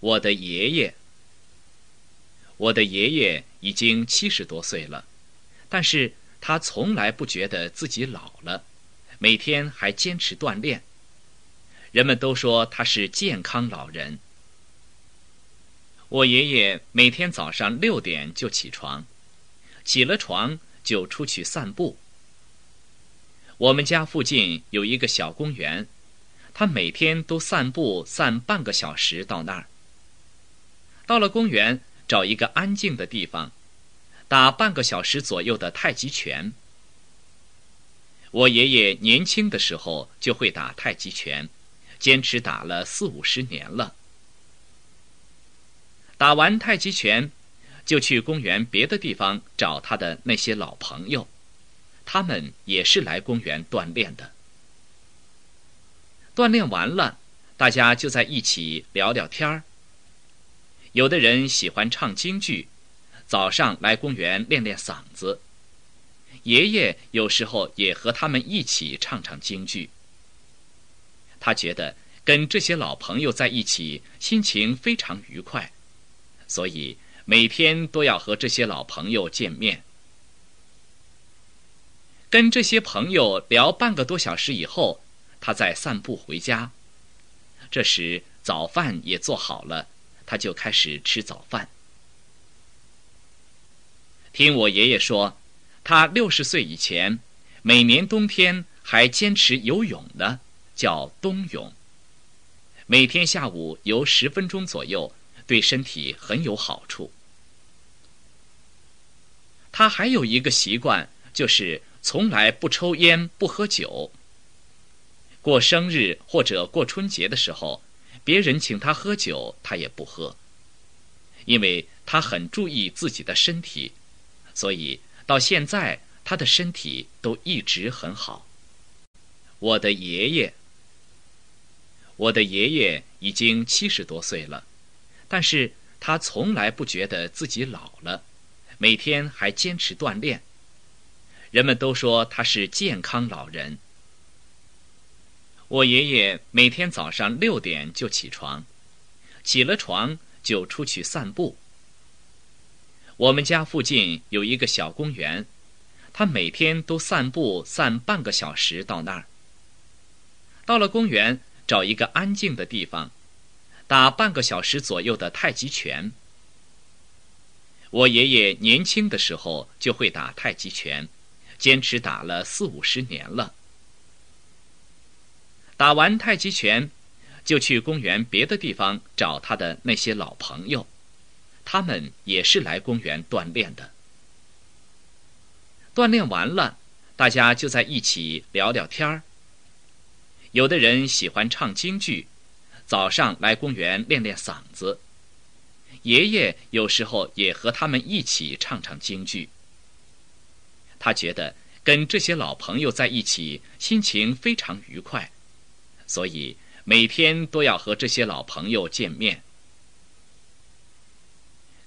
我的爷爷，我的爷爷已经七十多岁了，但是他从来不觉得自己老了，每天还坚持锻炼。人们都说他是健康老人。我爷爷每天早上六点就起床，起了床就出去散步。我们家附近有一个小公园，他每天都散步散半个小时到那儿。到了公园，找一个安静的地方，打半个小时左右的太极拳。我爷爷年轻的时候就会打太极拳，坚持打了四五十年了。打完太极拳，就去公园别的地方找他的那些老朋友，他们也是来公园锻炼的。锻炼完了，大家就在一起聊聊天儿。有的人喜欢唱京剧，早上来公园练练嗓子。爷爷有时候也和他们一起唱唱京剧。他觉得跟这些老朋友在一起，心情非常愉快，所以每天都要和这些老朋友见面。跟这些朋友聊半个多小时以后，他再散步回家。这时早饭也做好了。他就开始吃早饭。听我爷爷说，他六十岁以前，每年冬天还坚持游泳呢，叫冬泳。每天下午游十分钟左右，对身体很有好处。他还有一个习惯，就是从来不抽烟、不喝酒。过生日或者过春节的时候。别人请他喝酒，他也不喝，因为他很注意自己的身体，所以到现在他的身体都一直很好。我的爷爷，我的爷爷已经七十多岁了，但是他从来不觉得自己老了，每天还坚持锻炼。人们都说他是健康老人。我爷爷每天早上六点就起床，起了床就出去散步。我们家附近有一个小公园，他每天都散步散半个小时到那儿。到了公园，找一个安静的地方，打半个小时左右的太极拳。我爷爷年轻的时候就会打太极拳，坚持打了四五十年了。打完太极拳，就去公园别的地方找他的那些老朋友，他们也是来公园锻炼的。锻炼完了，大家就在一起聊聊天儿。有的人喜欢唱京剧，早上来公园练练嗓子。爷爷有时候也和他们一起唱唱京剧。他觉得跟这些老朋友在一起，心情非常愉快。所以每天都要和这些老朋友见面，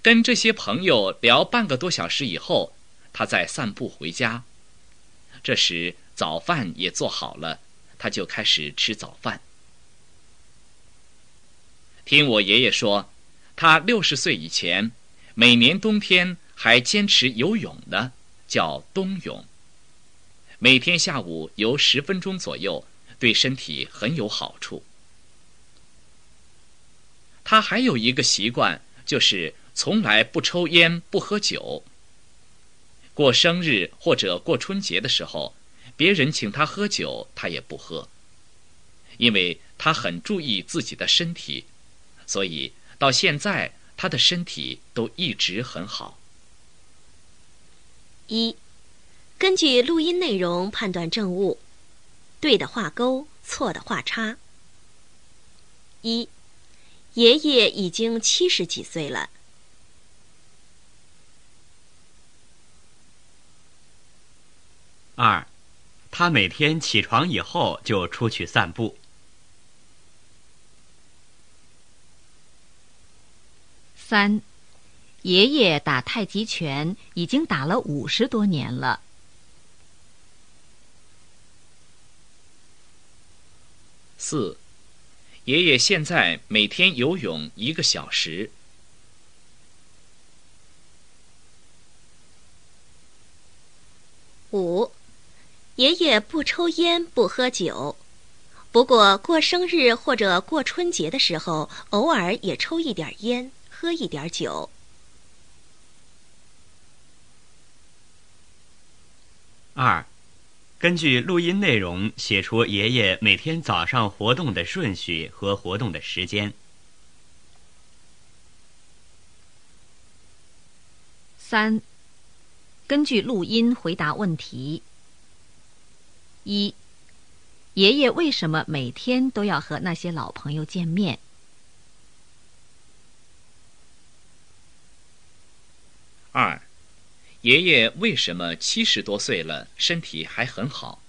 跟这些朋友聊半个多小时以后，他再散步回家。这时早饭也做好了，他就开始吃早饭。听我爷爷说，他六十岁以前，每年冬天还坚持游泳呢，叫冬泳。每天下午游十分钟左右。对身体很有好处。他还有一个习惯，就是从来不抽烟、不喝酒。过生日或者过春节的时候，别人请他喝酒，他也不喝，因为他很注意自己的身体，所以到现在他的身体都一直很好。一，根据录音内容判断正误。对的画勾，错的画叉。一，爷爷已经七十几岁了。二，他每天起床以后就出去散步。三，爷爷打太极拳已经打了五十多年了。四，爷爷现在每天游泳一个小时。五，爷爷不抽烟不喝酒，不过过生日或者过春节的时候，偶尔也抽一点烟，喝一点酒。二，根据录音内容写出爷爷每天早上活动的顺序和活动的时间。三。根据录音回答问题：一、爷爷为什么每天都要和那些老朋友见面？二、爷爷为什么七十多岁了，身体还很好？